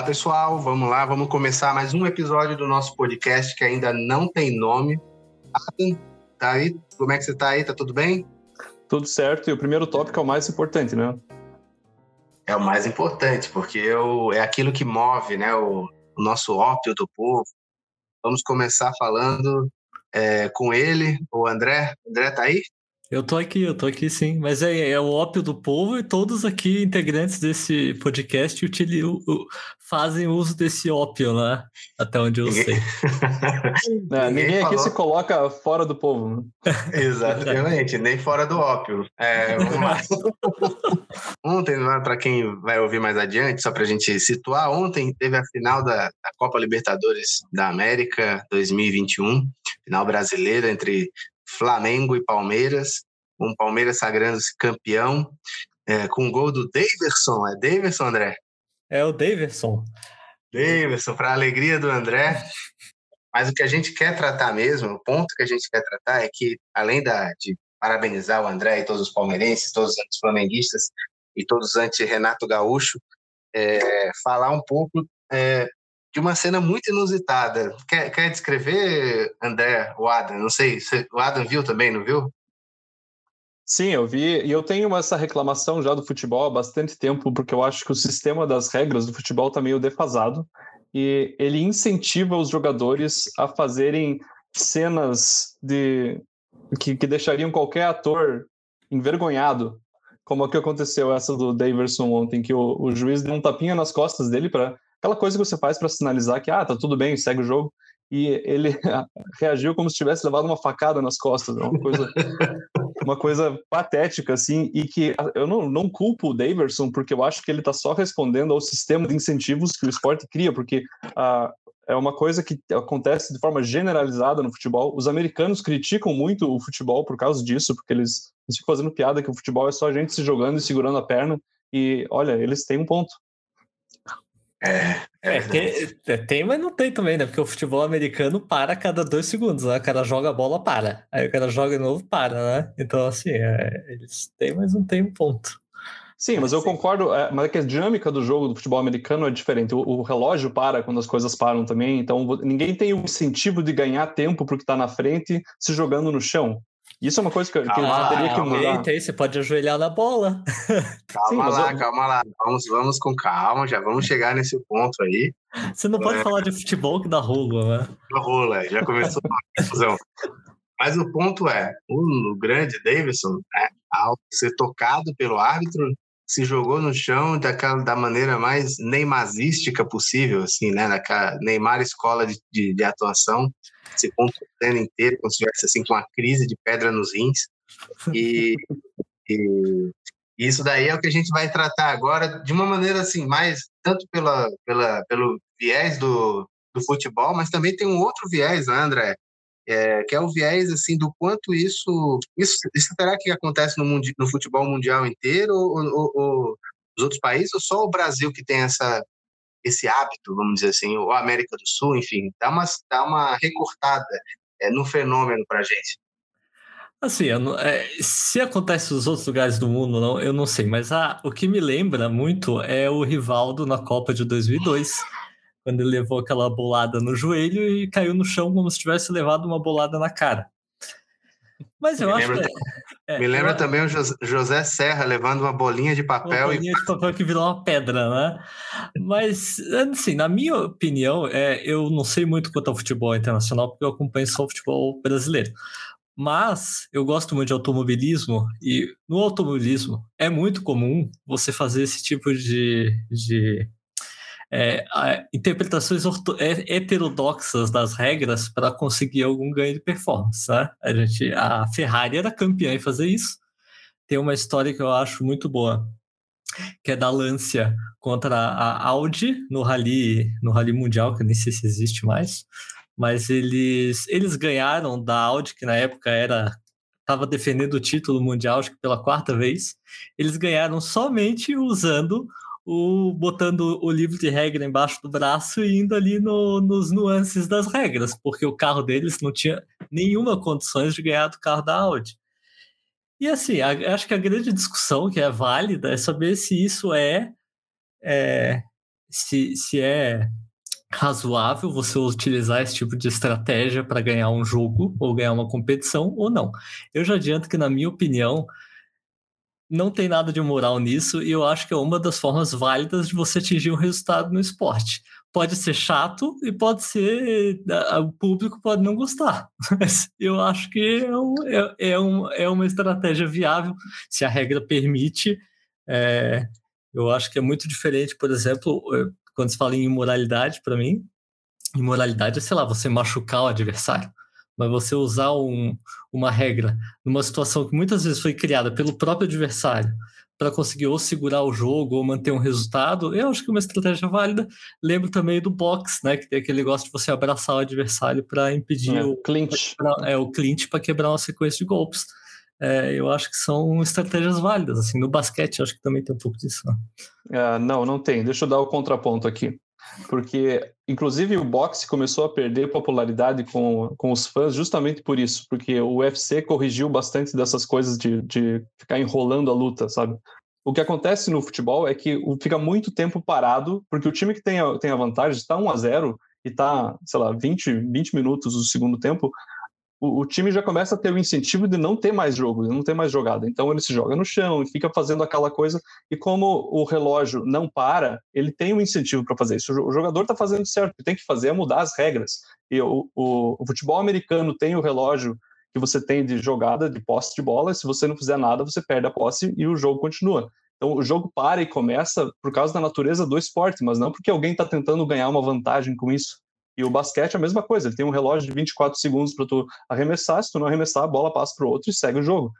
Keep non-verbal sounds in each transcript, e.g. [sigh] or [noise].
Olá, pessoal. Vamos lá, vamos começar mais um episódio do nosso podcast que ainda não tem nome. Adam, tá aí? Como é que você tá aí? Tá tudo bem? Tudo certo. E o primeiro tópico é o mais importante, né? É o mais importante, porque eu, é aquilo que move, né? O, o nosso ópio do povo. Vamos começar falando é, com ele, o André. André tá aí? Eu tô aqui, eu tô aqui sim. Mas é, é o ópio do povo e todos aqui, integrantes desse podcast, utilizam, fazem uso desse ópio, né? Até onde eu ninguém... sei. [laughs] Não, ninguém, ninguém aqui se coloca fora do povo. Né? [laughs] Exatamente, nem fora do ópio. É, vamos lá. [laughs] ontem, para quem vai ouvir mais adiante, só para a gente situar, ontem teve a final da, da Copa Libertadores da América 2021, final brasileira entre Flamengo e Palmeiras, um Palmeiras sagrando-se campeão, é, com o gol do Daverson. É Daverson, André? É o Daverson. Daverson, para a alegria do André. Mas o que a gente quer tratar mesmo, o ponto que a gente quer tratar é que, além da, de parabenizar o André e todos os palmeirenses, todos os flamenguistas e todos os anti-Renato Gaúcho, é, falar um pouco é, de uma cena muito inusitada. Quer, quer descrever, André, o Adam? Não sei, você, o Adam viu também, não viu? Sim, eu vi, e eu tenho essa reclamação já do futebol há bastante tempo, porque eu acho que o sistema das regras do futebol está meio defasado, e ele incentiva os jogadores a fazerem cenas de que, que deixariam qualquer ator envergonhado, como a que aconteceu essa do Daverson ontem, que o, o juiz deu um tapinha nas costas dele para aquela coisa que você faz para sinalizar que ah, tá tudo bem, segue o jogo. E ele [laughs] reagiu como se tivesse levado uma facada nas costas, é uma coisa [laughs] uma coisa patética assim, e que eu não, não culpo o Daverson porque eu acho que ele está só respondendo ao sistema de incentivos que o esporte cria, porque ah, é uma coisa que acontece de forma generalizada no futebol. Os americanos criticam muito o futebol por causa disso, porque eles, eles ficam fazendo piada que o futebol é só a gente se jogando e segurando a perna. E olha, eles têm um ponto. É, é, é tem, é, tem, mas não tem também, né? Porque o futebol americano para a cada dois segundos, né? O cara joga a bola, para. Aí o cara joga de novo, para, né? Então, assim, é, eles têm, mas não tem um ponto. Sim, mas eu concordo, é, mas é que a dinâmica do jogo do futebol americano é diferente. O, o, relógio para quando as coisas param também, então ninguém tem o incentivo de ganhar tempo porque está na frente se jogando no chão. Isso é uma coisa que, que ah, teria que mudar. Eita, aí você pode ajoelhar na bola. [laughs] Calma Sim, lá, eu... calma lá. Vamos, vamos com calma, já vamos chegar nesse ponto aí. Você não pode é... falar de futebol que dá rola, né? Dá rola, já começou a [laughs] confusão. Mas o ponto é, o grande Davidson, né, ao ser tocado pelo árbitro, se jogou no chão daquela, da maneira mais neymazística possível, assim, né? Daquela Neymar escola de, de, de atuação, se contorcendo inteiro, como se estivesse assim, com uma crise de pedra nos rins. E, e, isso daí é o que a gente vai tratar agora de uma maneira assim, mais tanto pela, pela, pelo viés do, do futebol, mas também tem um outro viés, né, André? É, que é o viés assim do quanto isso isso, isso será que acontece no, mundi, no futebol mundial inteiro ou, ou, ou os outros países ou só o Brasil que tem essa esse hábito vamos dizer assim ou a América do Sul enfim dá uma dá uma recortada é, no fenômeno para gente? Assim, é, se acontece nos outros lugares do mundo, não, eu não sei, mas a, o que me lembra muito é o Rivaldo na Copa de 2002, quando ele levou aquela bolada no joelho e caiu no chão como se tivesse levado uma bolada na cara. Mas eu me acho lembra, que. É, me lembra eu... também o José Serra levando uma bolinha de papel. Uma bolinha e... de papel que virou uma pedra, né? Mas, assim, na minha opinião, é, eu não sei muito quanto ao futebol internacional, porque eu acompanho só o futebol brasileiro. Mas eu gosto muito de automobilismo e no automobilismo é muito comum você fazer esse tipo de, de é, interpretações é, heterodoxas das regras para conseguir algum ganho de performance. Né? A, gente, a Ferrari era campeã em fazer isso. Tem uma história que eu acho muito boa, que é da Lancia contra a Audi no Rally, no Rally Mundial, que eu nem sei se existe mais, mas eles, eles ganharam da Audi, que na época era estava defendendo o título mundial, acho que pela quarta vez. Eles ganharam somente usando o botando o livro de regra embaixo do braço e indo ali no, nos nuances das regras, porque o carro deles não tinha nenhuma condições de ganhar do carro da Audi. E assim, a, acho que a grande discussão que é válida é saber se isso é, é se, se é razoável você utilizar esse tipo de estratégia para ganhar um jogo ou ganhar uma competição ou não. Eu já adianto que, na minha opinião, não tem nada de moral nisso e eu acho que é uma das formas válidas de você atingir um resultado no esporte. Pode ser chato e pode ser. O público pode não gostar, [laughs] mas eu acho que é, um, é, é, um, é uma estratégia viável, se a regra permite. É, eu acho que é muito diferente, por exemplo, quando se fala em imoralidade, para mim, imoralidade é, sei lá, você machucar o adversário. Mas você usar um, uma regra numa situação que muitas vezes foi criada pelo próprio adversário para conseguir ou segurar o jogo ou manter um resultado, eu acho que é uma estratégia válida. Lembro também do box, né, que tem aquele negócio de você abraçar o adversário para impedir é, o clinch, é o clinch para quebrar uma sequência de golpes. É, eu acho que são estratégias válidas. Assim, no basquete, acho que também tem um pouco disso. Né? Uh, não, não tem. Deixa eu dar o contraponto aqui. Porque, inclusive, o boxe começou a perder popularidade com, com os fãs justamente por isso. Porque o UFC corrigiu bastante dessas coisas de, de ficar enrolando a luta, sabe? O que acontece no futebol é que fica muito tempo parado, porque o time que tem a, tem a vantagem está 1 a 0 e está, sei lá, 20, 20 minutos do segundo tempo, o, o, time já começa a ter o incentivo de não ter mais jogo, de não ter mais jogada. Então ele se joga no chão e fica fazendo aquela coisa. E como o relógio não para, ele tem um incentivo para fazer isso. O jogador está fazendo certo, o que tem que fazer é mudar as regras. E o, o, o futebol americano tem o relógio que você tem de jogada, de posse de bola, se você não fizer nada, você perde a posse e o jogo continua. Então o jogo para e começa por causa da natureza do esporte, mas não porque alguém está tentando ganhar uma vantagem com isso. E o basquete é a mesma coisa, ele tem um relógio de 24 segundos para tu arremessar, se tu não arremessar, a bola passa para o outro e segue o jogo.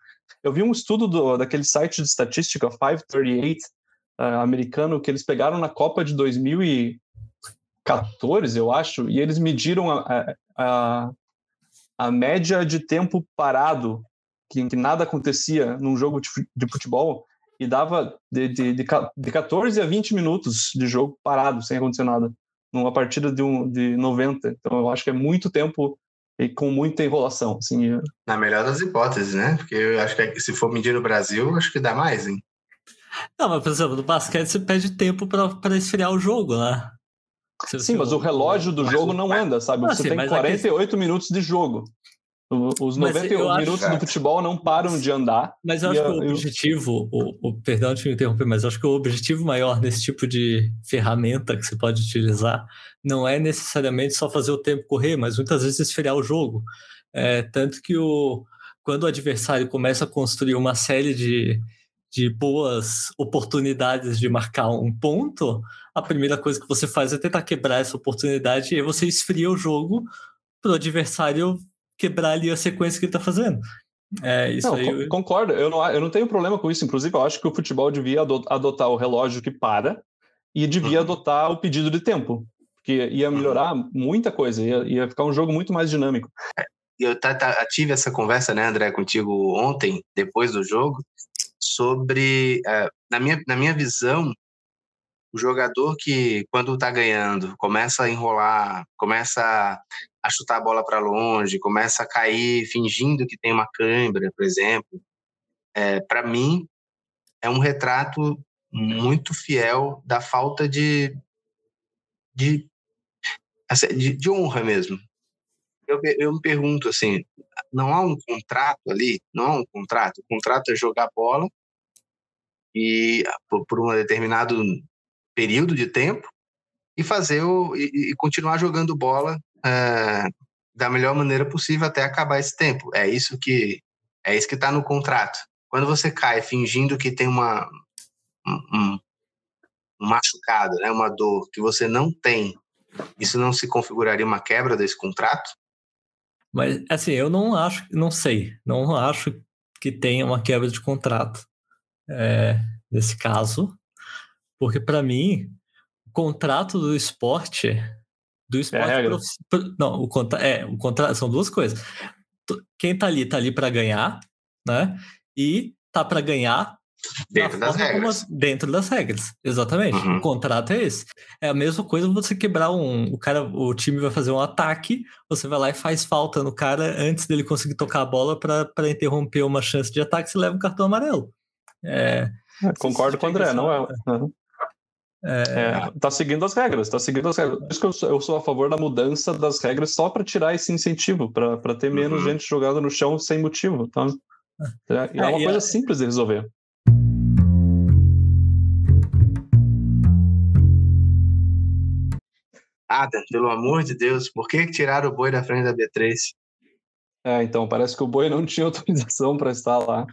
Eu vi um estudo do, daquele site de estatística 538 uh, americano que eles pegaram na Copa de 2014, eu acho, e eles mediram a, a, a média de tempo parado, que, que nada acontecia num jogo de, de futebol, e dava de, de, de, de 14 a 20 minutos de jogo parado, sem acontecer nada numa partida de, um, de 90. Então eu acho que é muito tempo e com muita enrolação. Assim. É. Na melhor das hipóteses, né? Porque eu acho que se for medir no Brasil, acho que dá mais, hein? Não, mas por exemplo, no basquete você pede tempo para esfriar o jogo, né? Sim, mas o relógio do jogo não anda, sabe? Você tem 48 minutos de jogo. Os 91 minutos acho... do futebol não param de andar. Mas eu acho que o objetivo, o, o, perdão de me interromper, mas eu acho que o objetivo maior nesse tipo de ferramenta que você pode utilizar não é necessariamente só fazer o tempo correr, mas muitas vezes esfriar o jogo. É, tanto que o, quando o adversário começa a construir uma série de, de boas oportunidades de marcar um ponto, a primeira coisa que você faz é tentar quebrar essa oportunidade e aí você esfria o jogo para o adversário quebrar ali a sequência que ele está fazendo. É, isso não, aí... Concordo, eu não, eu não tenho problema com isso. Inclusive, eu acho que o futebol devia adotar o relógio que para e devia uhum. adotar o pedido de tempo, porque ia uhum. melhorar uhum. muita coisa, ia, ia ficar um jogo muito mais dinâmico. Eu tá, tá, tive essa conversa, né, André, contigo ontem, depois do jogo, sobre, uh, na, minha, na minha visão, o jogador que, quando está ganhando, começa a enrolar, começa a chutar a bola para longe, começa a cair fingindo que tem uma câimbra, por exemplo, é, para mim é um retrato muito fiel da falta de, de, assim, de, de honra mesmo. Eu, eu me pergunto assim, não há um contrato ali? Não há um contrato? O contrato é jogar bola e por, por um determinado período de tempo e fazer o, e, e continuar jogando bola é, da melhor maneira possível até acabar esse tempo. É isso que é isso que está no contrato. Quando você cai fingindo que tem uma um, um né, uma dor que você não tem, isso não se configuraria uma quebra desse contrato? Mas assim, eu não acho, não sei, não acho que tenha uma quebra de contrato é, nesse caso. Porque, para mim, o contrato do esporte. Do é esporte. É prof... Não, o, contra... é, o contrato são duas coisas. Quem tá ali, tá ali para ganhar, né? E tá para ganhar Dentro das regras. Como... Dentro das regras, exatamente. Uhum. O contrato é esse. É a mesma coisa você quebrar um. O cara, o time vai fazer um ataque, você vai lá e faz falta no cara antes dele conseguir tocar a bola para interromper uma chance de ataque, você leva um cartão amarelo. É, é concordo com o André, não é. Uhum. É... É, tá seguindo as regras, tá seguindo as regras. Por isso que eu sou, eu sou a favor da mudança das regras só para tirar esse incentivo, para ter menos uhum. gente jogada no chão sem motivo. Tá? É, é, é uma coisa é simples de resolver. Adam, pelo amor de Deus, por que tiraram o boi da frente da B3? É, então, parece que o boi não [laughs] tinha autorização para estar lá.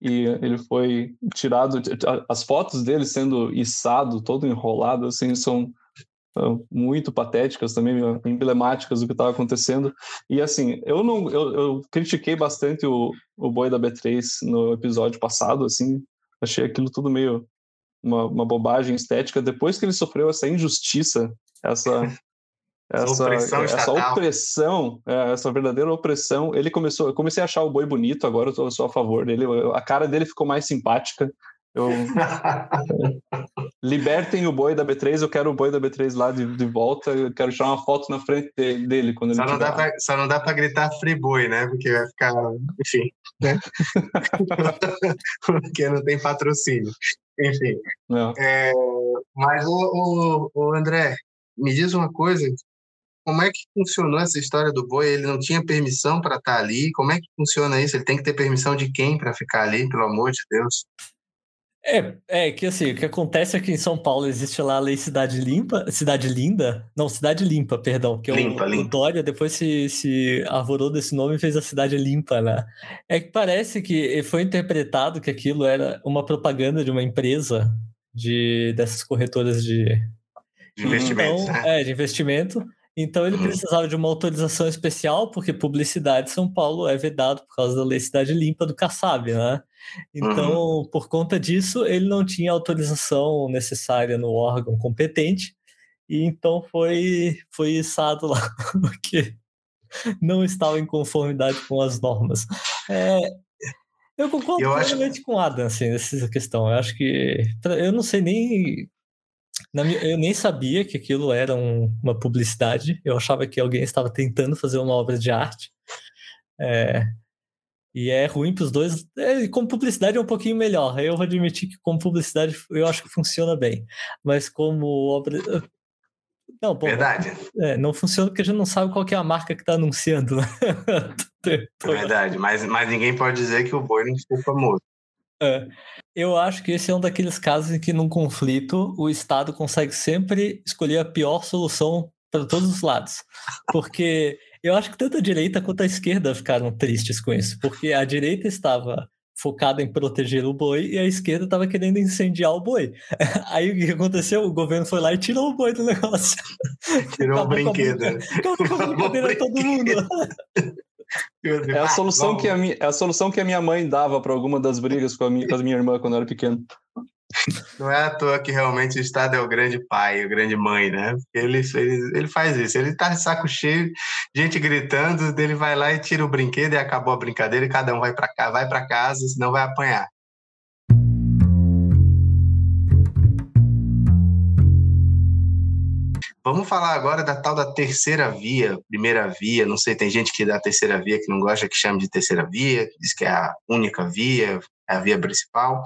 E ele foi tirado. As fotos dele sendo içado, todo enrolado, assim, são muito patéticas também, emblemáticas do que estava acontecendo. E assim, eu não eu, eu, critiquei bastante o, o boi da B3 no episódio passado, assim, achei aquilo tudo meio uma, uma bobagem estética. Depois que ele sofreu essa injustiça, essa [laughs] essa opressão, essa, opressão é, essa verdadeira opressão, ele começou, eu comecei a achar o boi bonito, agora eu sou a favor dele, a cara dele ficou mais simpática. Eu... [laughs] Libertem o boi da B3, eu quero o boi da B3 lá de, de volta, eu quero tirar uma foto na frente dele quando só ele não dá pra, Só não dá para gritar free boi, né? Porque vai ficar, enfim, né? [laughs] Porque não tem patrocínio. Enfim. É, mas o, o, o André, me diz uma coisa, como é que funcionou essa história do boi? Ele não tinha permissão para estar tá ali? Como é que funciona isso? Ele tem que ter permissão de quem para ficar ali, pelo amor de Deus? É, é que assim, o que acontece aqui em São Paulo existe lá a lei Cidade Limpa, Cidade Linda, não, Cidade Limpa, perdão, que limpa, é o, limpa. o Dória depois se, se arvorou desse nome e fez a Cidade Limpa, né? É que parece que foi interpretado que aquilo era uma propaganda de uma empresa de dessas corretoras de, de investimento, então, né? É, de investimento. Então ele uhum. precisava de uma autorização especial, porque publicidade em São Paulo é vedado por causa da lei Cidade Limpa do Kassab, né? Então, uhum. por conta disso, ele não tinha autorização necessária no órgão competente, e então foi, foi içado lá, [laughs] porque não estava em conformidade com as normas. É, eu concordo eu acho... com o Adam assim, nessa questão. Eu acho que. Eu não sei nem eu nem sabia que aquilo era um, uma publicidade. Eu achava que alguém estava tentando fazer uma obra de arte. É, e é ruim para os dois. É, como publicidade é um pouquinho melhor. Eu vou admitir que como publicidade eu acho que funciona bem. Mas como obra. Não, bom, Verdade. É, não funciona porque a gente não sabe qual é a marca que está anunciando. Né? [laughs] Verdade, mas, mas ninguém pode dizer que o boi não ficou famoso. É. Eu acho que esse é um daqueles casos em que, num conflito, o Estado consegue sempre escolher a pior solução para todos os lados. Porque eu acho que tanto a direita quanto a esquerda ficaram tristes com isso, porque a direita estava focada em proteger o boi e a esquerda estava querendo incendiar o boi. [laughs] Aí o que aconteceu? O governo foi lá e tirou o boi do negócio. Tirou o brinquedo. Acabou com a brincadeira de todo mundo. [laughs] É a solução que a minha, é a solução que a minha mãe dava para alguma das brigas com a minha, com a minha irmã quando eu era pequeno. Não é à toa que realmente o Estado é o grande pai, o grande mãe, né? Ele, ele, ele faz isso. Ele tá de saco cheio, gente gritando, ele vai lá e tira o brinquedo e acabou a brincadeira e cada um vai para cá, vai para casa, senão vai apanhar. Vamos falar agora da tal da terceira via, primeira via. Não sei, tem gente que dá terceira via que não gosta que chame de terceira via, diz que é a única via, é a via principal.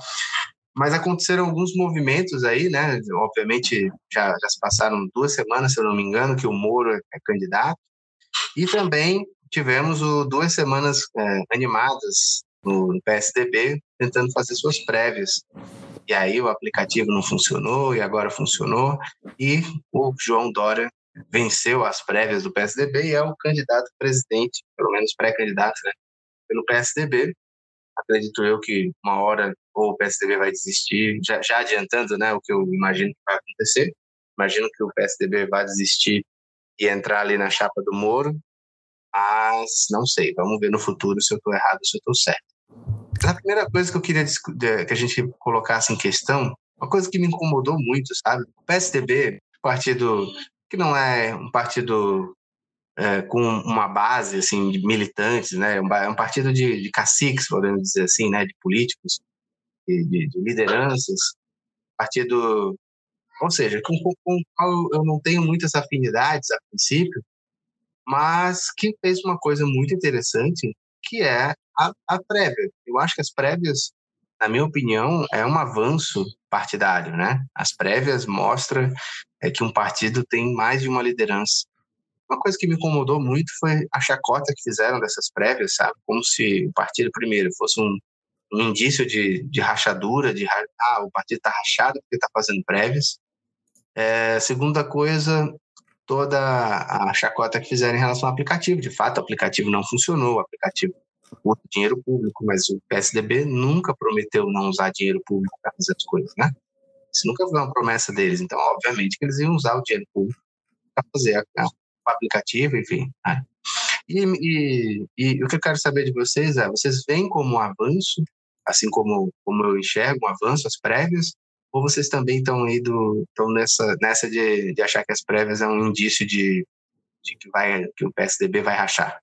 Mas aconteceram alguns movimentos aí, né? Obviamente já, já se passaram duas semanas, se eu não me engano, que o Moro é candidato. E também tivemos o, duas semanas é, animadas no PSDB tentando fazer suas prévias e aí o aplicativo não funcionou e agora funcionou. E o João Dória venceu as prévias do PSDB e é o candidato presidente, pelo menos pré-candidato, né, pelo PSDB. Acredito eu que uma hora ou o PSDB vai desistir, já, já adiantando né, o que eu imagino que vai acontecer. Imagino que o PSDB vai desistir e entrar ali na chapa do Moro, mas não sei, vamos ver no futuro se eu estou errado ou se eu estou certo. A primeira coisa que eu queria que a gente colocasse em questão, uma coisa que me incomodou muito, sabe? O PSDB, partido que não é um partido é, com uma base assim de militantes, né? É um partido de, de caciques, podemos dizer assim, né? De políticos, de, de, de lideranças, partido, ou seja, com, com o qual eu não tenho muitas afinidades a princípio, mas que fez uma coisa muito interessante, que é a, a prévia. Eu acho que as prévias na minha opinião, é um avanço partidário, né? As prévias mostram é, que um partido tem mais de uma liderança. Uma coisa que me incomodou muito foi a chacota que fizeram dessas prévias, sabe? Como se o partido, primeiro, fosse um, um indício de, de rachadura, de ah, o partido está rachado porque está fazendo prévias. É, segunda coisa, toda a chacota que fizeram em relação ao aplicativo. De fato, o aplicativo não funcionou, o aplicativo usa dinheiro público, mas o PSDB nunca prometeu não usar dinheiro público para fazer as coisas, né? Isso nunca foi uma promessa deles. Então, obviamente, que eles iam usar o dinheiro público para fazer a, a, o aplicativo, enfim. Né? E, e, e, o que eu quero saber de vocês é: vocês veem como um avanço, assim como, como eu enxergo um avanço, as prévias, ou vocês também estão aí do, estão nessa, nessa de, de achar que as prévias é um indício de, de que, vai, que o PSDB vai rachar?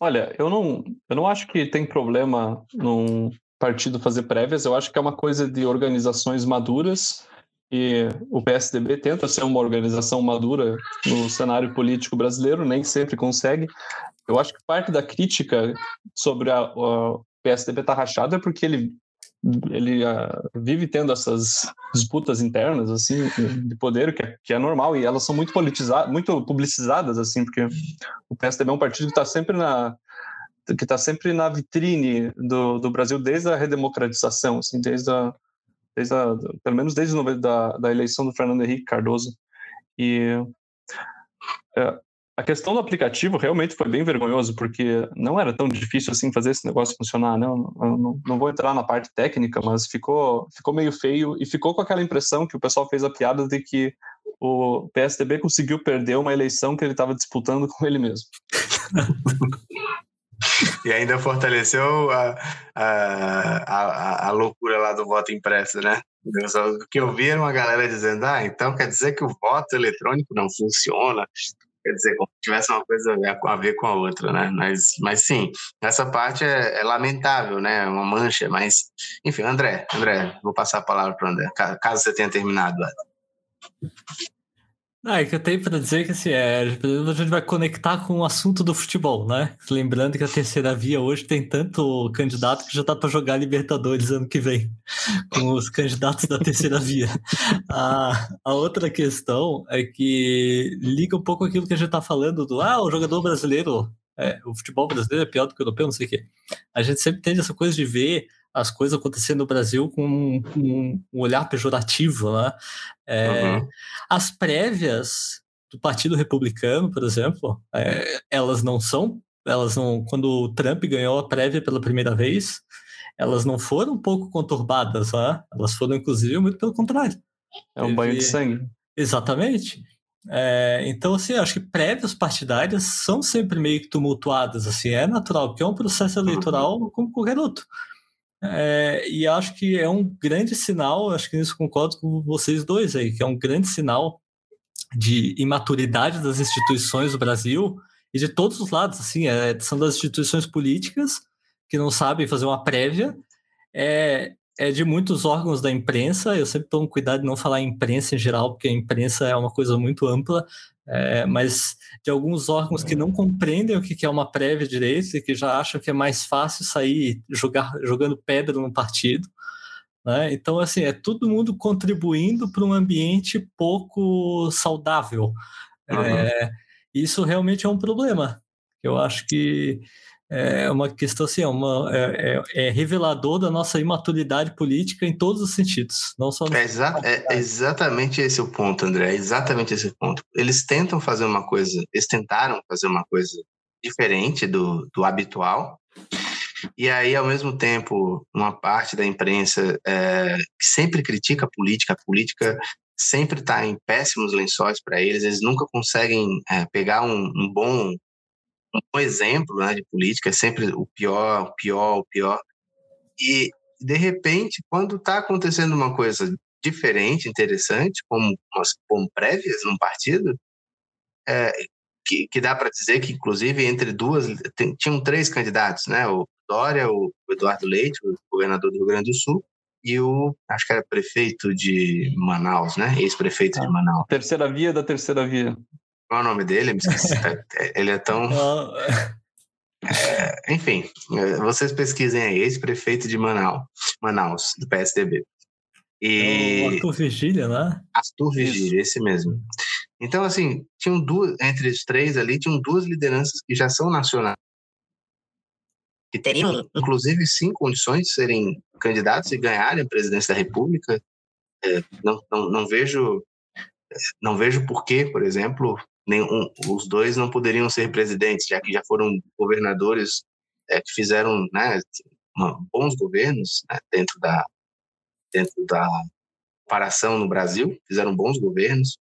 Olha, eu não, eu não acho que tem problema num partido fazer prévias, eu acho que é uma coisa de organizações maduras e o PSDB tenta ser uma organização madura no cenário político brasileiro, nem sempre consegue. Eu acho que parte da crítica sobre a, o PSDB estar tá rachado é porque ele ele uh, vive tendo essas disputas internas assim de poder que é, que é normal e elas são muito politizadas, muito publicizadas assim, porque o PSDB é um partido que está sempre na que está sempre na vitrine do, do Brasil desde a redemocratização, assim, desde a, desde a, pelo menos desde a da, da eleição do Fernando Henrique Cardoso. E é, a questão do aplicativo realmente foi bem vergonhoso, porque não era tão difícil assim fazer esse negócio funcionar. Né? Não, não, não, vou entrar na parte técnica, mas ficou, ficou meio feio e ficou com aquela impressão que o pessoal fez a piada de que o PSDB conseguiu perder uma eleição que ele estava disputando com ele mesmo. [laughs] e ainda fortaleceu a, a, a, a, loucura lá do voto impresso, né? O que eu vi era uma galera dizendo: ah, então quer dizer que o voto eletrônico não funciona, quer dizer, como se tivesse uma coisa a ver com a outra, né? Mas, mas sim, essa parte é, é lamentável, né? É uma mancha, mas, enfim, André, André, vou passar a palavra para o André, caso você tenha terminado. Ah, é que eu tenho para dizer que assim, é, a gente vai conectar com o assunto do futebol, né? Lembrando que a terceira via hoje tem tanto candidato que já dá para jogar Libertadores ano que vem, [laughs] com os candidatos da terceira via. [laughs] A, a outra questão é que liga um pouco aquilo que a gente está falando do ah, o jogador brasileiro, é, o futebol brasileiro é pior do que o europeu, não sei o quê. A gente sempre tem essa coisa de ver as coisas acontecendo no Brasil com um, um olhar pejorativo, né? É, uhum. As prévias do Partido Republicano, por exemplo, é, elas não são, elas não, quando o Trump ganhou a prévia pela primeira vez, elas não foram um pouco conturbadas, né? Elas foram, inclusive, muito pelo contrário. É um banho de sangue. Exatamente. É, então, assim, acho que prévias partidárias são sempre meio que tumultuadas, assim, é natural, porque é um processo eleitoral uhum. como qualquer outro. É, e acho que é um grande sinal, acho que nisso concordo com vocês dois aí, que é um grande sinal de imaturidade das instituições do Brasil e de todos os lados, assim, é, são das instituições políticas que não sabem fazer uma prévia, é, é de muitos órgãos da imprensa, eu sempre tomo cuidado de não falar imprensa em geral, porque a imprensa é uma coisa muito ampla, é, mas de alguns órgãos que não compreendem o que é uma prévia direito e que já acham que é mais fácil sair jogar, jogando pedra no partido. Né? Então, assim, é todo mundo contribuindo para um ambiente pouco saudável. Uhum. É, isso realmente é um problema. Eu acho que é uma questão assim, é, uma, é, é, é, revelador da nossa imaturidade política em todos os sentidos, não só é, exa é exatamente esse o ponto, André, é exatamente esse o ponto. Eles tentam fazer uma coisa, eles tentaram fazer uma coisa diferente do, do habitual, e aí, ao mesmo tempo, uma parte da imprensa é, que sempre critica a política, a política sempre está em péssimos lençóis para eles, eles nunca conseguem é, pegar um, um bom um exemplo né, de política, é sempre o pior, o pior, o pior. E, de repente, quando está acontecendo uma coisa diferente, interessante, como, como prévias num partido, é, que, que, dá para dizer que, inclusive, entre duas, tem, tinham três candidatos, né? O Dória, o Eduardo Leite, o governador do Rio Grande do Sul, e o, acho que era prefeito de Manaus, né? Ex-prefeito de Manaus. Terceira via da terceira via. Qual é o nome dele? Me esqueci. Tá, [laughs] é, ele é tão. É, enfim, vocês pesquisem aí, ex-prefeito de Manaus, Manaus, do PSDB. E... É o Arthur Vigília, né? Arthur Vigília, esse mesmo. Então, assim, tinham duas, entre os três ali, tinham duas lideranças que já são nacionais, que teriam, inclusive, sim, condições de serem candidatos e ganharem a presidência da República. É, não, não, não vejo não vejo por que, por exemplo, nenhum, os dois não poderiam ser presidentes, já que já foram governadores é, que fizeram né, bons governos né, dentro da dentro da comparação no Brasil, fizeram bons governos.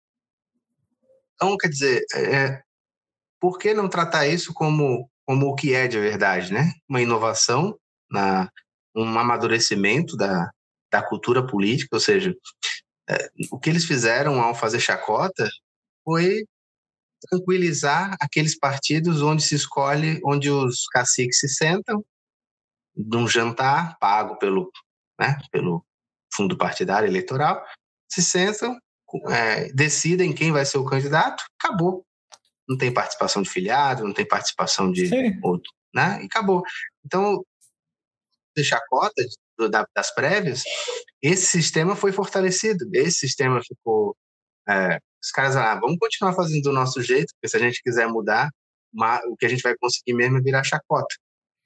Então, quer dizer, é, por que não tratar isso como como o que é de verdade, né? Uma inovação, na, um amadurecimento da, da cultura política, ou seja, é, o que eles fizeram ao fazer chacota foi tranquilizar aqueles partidos onde se escolhe, onde os caciques se sentam num jantar pago pelo, né, pelo fundo partidário eleitoral, se sentam, é, decidem quem vai ser o candidato, acabou não tem participação de filiado, não tem participação de Sim. outro, né? E acabou. Então, deixar cota das prévias, esse sistema foi fortalecido, esse sistema ficou. É, os caras, ah, vamos continuar fazendo do nosso jeito, porque se a gente quiser mudar, o que a gente vai conseguir mesmo é virar chacota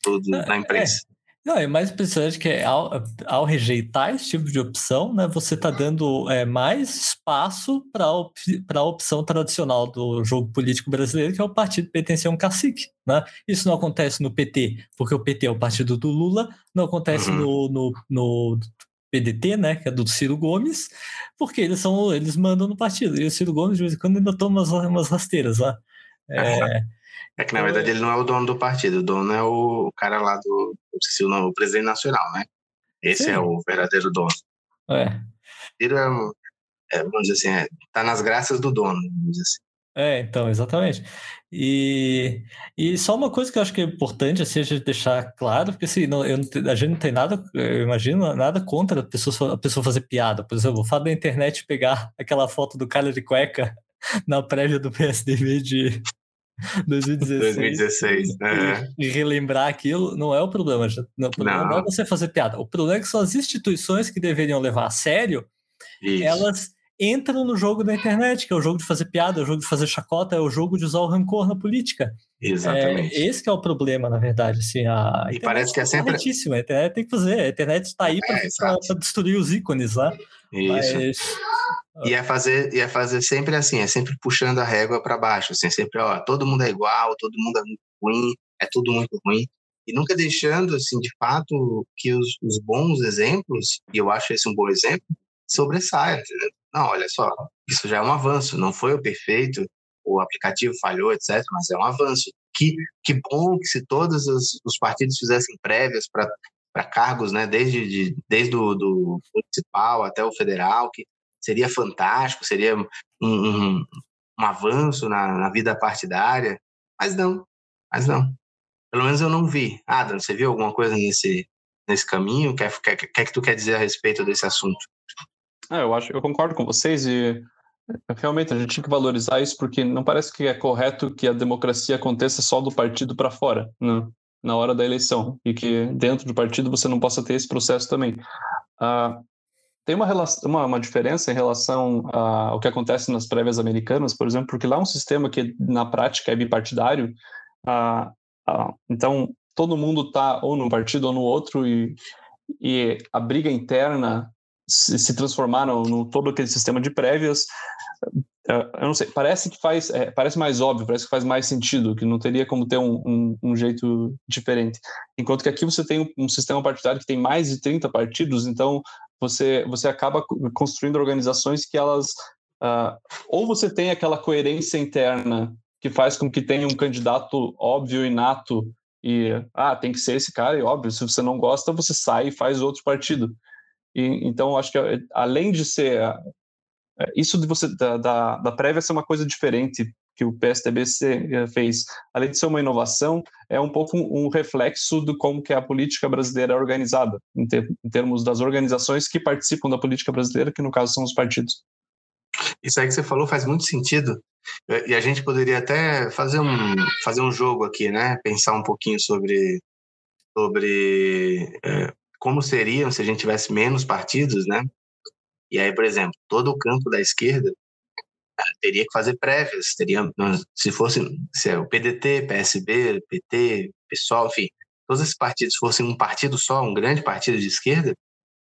tudo na imprensa. É. Não, é mais impressionante que ao, ao, rejeitar esse tipo de opção, né, você está dando é, mais espaço para op, a opção tradicional do jogo político brasileiro, que é o partido pertencer a um cacique. Né? Isso não acontece no PT, porque o PT é o partido do Lula, não acontece uhum. no, no, no PDT, né, que é do Ciro Gomes, porque eles são eles mandam no partido. E o Ciro Gomes, de vez em quando, ainda toma umas, umas rasteiras lá. É, é que, na verdade, ele não é o dono do partido, o dono é o cara lá do. Se o, nome, o presidente nacional, né? Esse Sim. é o verdadeiro dono. É. Ciro é, é, vamos dizer assim, é, tá nas graças do dono, vamos dizer assim. É, então, exatamente. E, e só uma coisa que eu acho que é importante assim, a gente deixar claro, porque assim, não, eu a gente não tem nada, eu imagino, nada contra a pessoa, a pessoa fazer piada. Por exemplo, o fato da internet pegar aquela foto do cara de cueca [laughs] na prévia do PSDB de [laughs] 2016. 2016. É. E relembrar aquilo não é o problema. Não, o problema não. não é você fazer piada. O problema é que são as instituições que deveriam levar a sério, Isso. elas entram no jogo da internet, que é o jogo de fazer piada, é o jogo de fazer chacota, é o jogo de usar o rancor na política. Exatamente. É, esse é o problema, na verdade. Assim, a e parece que é sempre. A internet tem que fazer. A internet está aí é, para destruir os ícones lá. Isso. Mas e é fazer, e é fazer sempre assim, é sempre puxando a régua para baixo, assim, é sempre, ó, todo mundo é igual, todo mundo é muito ruim, é tudo muito ruim, e nunca deixando, assim, de fato, que os, os bons exemplos, e eu acho esse um bom exemplo, sobressaiam. Não, olha só, isso já é um avanço, não foi o perfeito, o aplicativo falhou, etc., mas é um avanço. Que, que bom que se todos os, os partidos fizessem prévias para cargos, né, desde, de, desde o do municipal até o federal, que seria fantástico, seria um, um, um avanço na, na, vida partidária, mas não, mas não. Pelo menos eu não vi. Adam, você viu alguma coisa nesse, nesse caminho? O que, que, que, que tu quer dizer a respeito desse assunto? É, eu acho, eu concordo com vocês e realmente a gente tinha que valorizar isso porque não parece que é correto que a democracia aconteça só do partido para fora, né? na hora da eleição e que dentro do partido você não possa ter esse processo também. Ah, tem uma, relação, uma, uma, diferença em relação ao que acontece nas prévias americanas, por exemplo, porque lá é um sistema que na prática é bipartidário, ah, ah, então todo mundo está ou num partido ou no outro e, e a briga interna se, se transformaram no todo aquele sistema de prévias é, eu não sei, parece que faz, é, parece mais óbvio, parece que faz mais sentido, que não teria como ter um, um, um jeito diferente. Enquanto que aqui você tem um, sistema partidário que tem mais de 30 partidos, então você, você acaba construindo organizações que elas. Uh, ou você tem aquela coerência interna que faz com que tenha um candidato óbvio, inato, e ah, tem que ser esse cara, e óbvio, se você não gosta, você sai e faz outro partido. E, então, acho que além de ser é, isso de você da, da, da prévia ser uma coisa diferente que o PSDB eh, fez, além de ser uma inovação, é um pouco um, reflexo de como que a política brasileira é organizada, em, ter, em, termos das organizações que participam da política brasileira, que no caso são os partidos. Isso aí que você falou faz muito sentido. E a gente poderia até fazer um, fazer um jogo aqui, né? Pensar um pouquinho sobre, sobre como seriam se a gente tivesse menos partidos, né? E aí, por exemplo, todo o campo da esquerda é, teria que fazer prévias, teria, se fosse se é o PDT, PSB, PT, PSOL, enfim, todos esses partidos fossem um partido só, um grande partido de esquerda,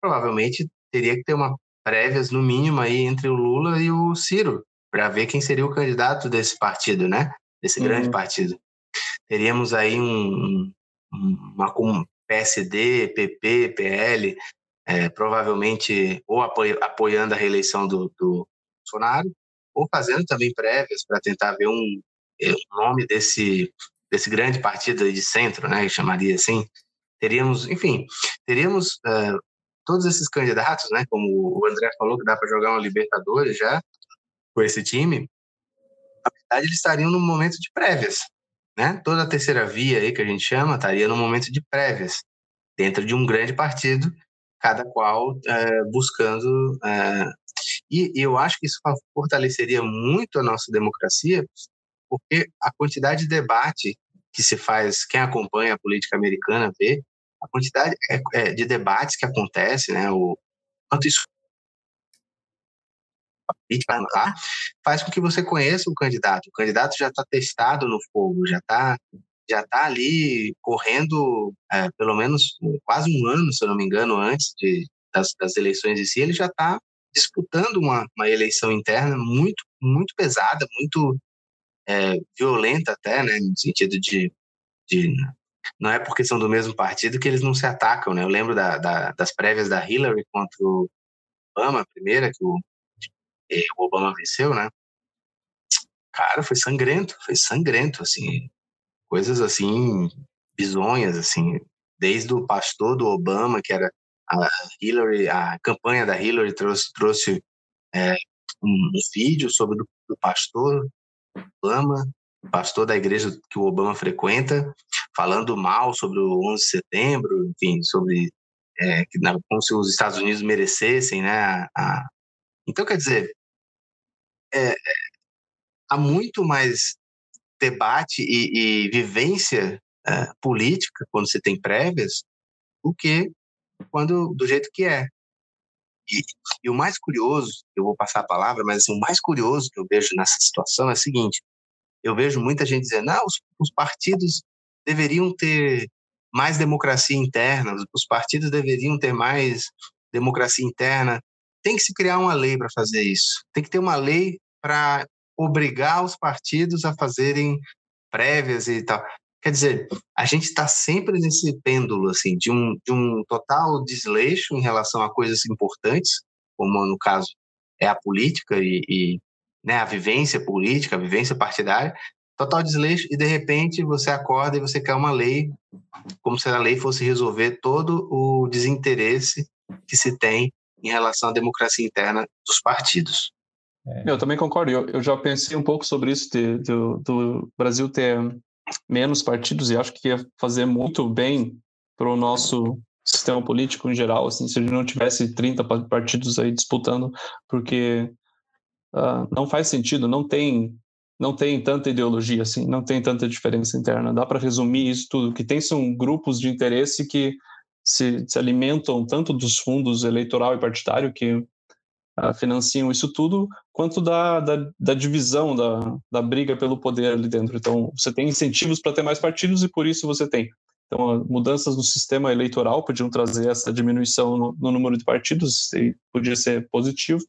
provavelmente teria que ter uma prévias no mínimo aí entre o Lula e o Ciro, para ver quem seria o candidato desse partido, né? Desse uhum. grande partido. Teríamos aí um, uma um PSD, PP, PL, é, provavelmente ou apoiando a reeleição do, do Bolsonaro, ou fazendo também prévias para tentar ver um, é, um nome desse desse grande partido de centro, né, chamaria assim, teríamos, enfim, teríamos uh, todos esses candidatos, né, como o André falou que dá para jogar uma Libertadores já, com esse time, na verdade eles estariam no momento de prévias, né? Toda a terceira via aí que a gente chama estaria no momento de prévias, dentro de um grande partido, cada qual é, buscando. É, e, eu acho que isso fortaleceria muito a nossa democracia, porque a quantidade de debate que se faz, quem acompanha a política americana vê, a quantidade é, é, de debates que acontece, né? O quanto isso lá, faz com que você conheça o candidato. O candidato já está testado no fogo, já está já tá ali correndo é, pelo menos quase um ano, se eu não me engano, antes de, das, das eleições em si, ele já está disputando uma, uma eleição interna muito, muito pesada, muito é, violenta até, né, no sentido de, de não é porque são do mesmo partido que eles não se atacam, né? Eu lembro da, da, das prévias da Hillary contra o Obama, a primeira, que o o Obama venceu, né? Cara, foi sangrento, foi sangrento, assim, coisas assim bizonhas, assim, desde o pastor do Obama, que era a Hillary, a campanha da Hillary trouxe, trouxe é, um, vídeo sobre o pastor Obama, pastor da igreja que o Obama frequenta, falando mal sobre o 11 de setembro, enfim, sobre é, que, como se os Estados Unidos merecessem, né, a, a então, quer dizer, é, há muito mais debate e, e vivência é, política quando você tem prévias do que quando do jeito que é. E, e, o mais curioso, eu vou passar a palavra, mas assim, o mais curioso que eu vejo nessa situação é o seguinte: eu vejo muita gente dizendo, ah, os, os partidos deveriam ter mais democracia interna, os partidos deveriam ter mais democracia interna tem que se criar uma lei para fazer isso. Tem que ter uma lei para obrigar os partidos a fazerem prévias e tal. Quer dizer, a gente está sempre nesse pêndulo assim de um, de um total desleixo em relação a coisas importantes, como no caso é a política e, e né, a vivência política, a vivência partidária, total desleixo e de repente você acorda e você quer uma lei, como se a lei fosse resolver todo o desinteresse que se tem em relação à democracia interna dos partidos. É. Eu também concordo. Eu, eu, já pensei um pouco sobre isso de, de, do Brasil ter menos partidos e acho que ia fazer muito bem para o nosso sistema político em geral, assim, se a gente não tivesse 30 partidos aí disputando, porque uh, não faz sentido, não tem não tem tanta ideologia assim, não tem tanta diferença interna. Dá para resumir isso tudo. O que tem são grupos de interesse que se, se alimentam tanto dos fundos eleitoral e partidário que financiam isso tudo, quanto da, da, da, divisão, da, da briga pelo poder ali dentro. Então, você tem incentivos para ter mais partidos e por isso você tem. Então, mudanças no sistema eleitoral podiam trazer essa diminuição no, no número de partidos, podia ser positivo,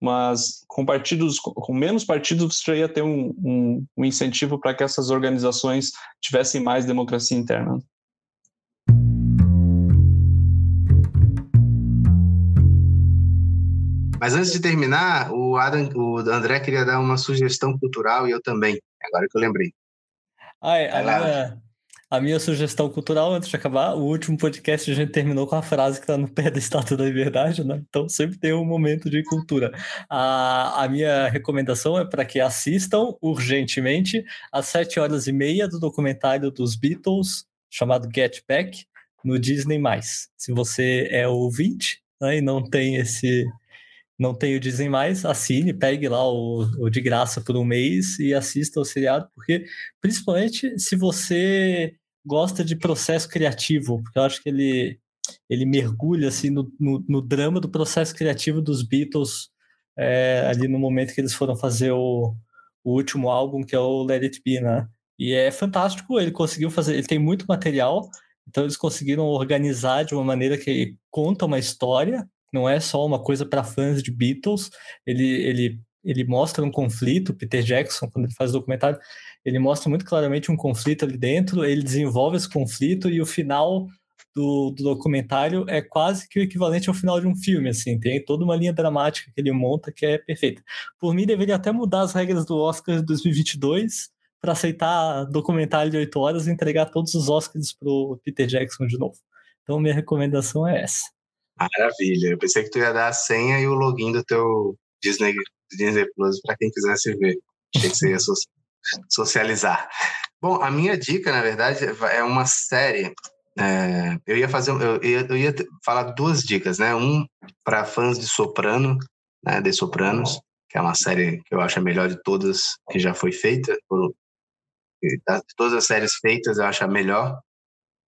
mas com partidos, com menos partidos, você ia ter um, um, um incentivo para que essas organizações tivessem mais democracia interna. Mas antes de terminar, o, Adam, o André queria dar uma sugestão cultural e eu também, agora que eu lembrei. É, a, minha, a, minha, sugestão cultural, antes de acabar, o último podcast a gente terminou com a frase que está no pé da Estátua da Liberdade, né? Então sempre tem um momento de cultura. A, a minha recomendação é para que assistam urgentemente às sete horas e meia do documentário dos Beatles, chamado Get Back, no Disney+. Se você é ouvinte né, e não tem esse não tem o Disney mais, assine, pegue lá o, o, de graça por um mês e assista o seriado, porque principalmente se você gosta de processo criativo, porque eu acho que ele, ele mergulha assim no, no, no drama do processo criativo dos Beatles é, ali no momento que eles foram fazer o, o último álbum, que é o Let It Be, né? E é fantástico, ele conseguiu fazer, ele tem muito material, então eles conseguiram organizar de uma maneira que conta uma história, não é só uma coisa para fãs de Beatles, ele, ele, ele mostra um conflito, Peter Jackson, quando ele faz o documentário, ele mostra muito claramente um conflito ali dentro, ele desenvolve esse conflito e o final do, do, documentário é quase que o equivalente ao final de um filme, assim, tem toda uma linha dramática que ele monta que é perfeita. Por mim, deveria até mudar as regras do Oscar de 2022 para aceitar documentário de 8 horas e entregar todos os Oscars pro Peter Jackson de novo. Então, minha recomendação é essa. Maravilha. Eu pensei que tu ia dar a senha e o login do teu Disney, Disney Plus para quem quisesse ver. Achei que você ia socializar. Bom, a minha dica, na verdade, é uma série. É, eu ia fazer, eu ia, eu ia falar duas dicas, né? Um para fãs de Soprano, né? De Sopranos, que é uma série que eu acho a melhor de todas que já foi feita por, de todas as séries feitas, eu acho a melhor.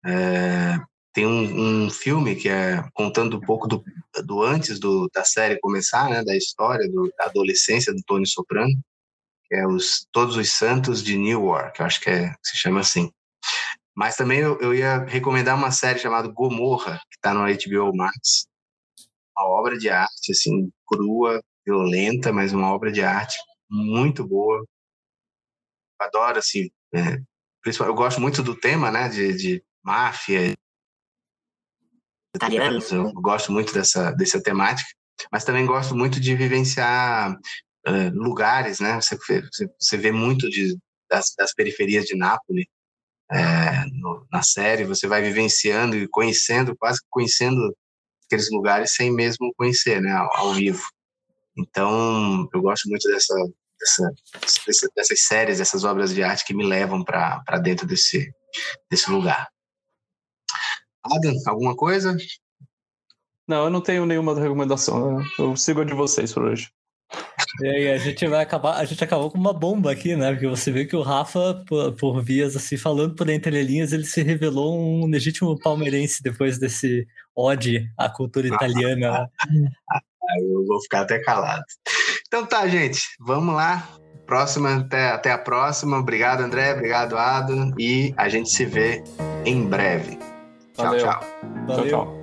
É, tem um, um, filme que é contando um pouco do, do antes do, da série começar, né, da história do, da adolescência do Tony Soprano, que é os Todos os Santos de Newark, eu acho que, é, se chama assim. Mas também eu, eu ia recomendar uma série chamada Gomorra, que está no HBO Max. Uma obra de arte, assim, crua, violenta, mas uma obra de arte muito boa. Adoro, assim, é, eu gosto muito do tema, né, de, de máfia, italianos, eu gosto muito dessa, dessa temática, mas também gosto muito de vivenciar uh, lugares, né, você, você vê muito de, das, das periferias de Nápoles é, no, na série, você vai vivenciando e conhecendo, quase conhecendo aqueles lugares sem mesmo conhecer, né, ao, ao vivo. Então, eu gosto muito dessa, dessa, dessas séries, dessas obras de arte que me levam para dentro desse, desse lugar. Adam, alguma coisa? Não, eu não tenho nenhuma recomendação. Eu sigo a de vocês por hoje. E aí, a gente vai acabar, a gente acabou com uma bomba aqui, né? Porque você vê que o Rafa, por, por vias assim, falando por entre linhas, ele se revelou um legítimo palmeirense depois desse ode à cultura italiana. eu vou ficar até calado. Então tá, gente, vamos lá. Próxima, até, até a próxima. Obrigado, André. Obrigado, Adam. E a gente se vê em breve. Tchau, Valeu. tchau. Valeu. Tchau, tchau.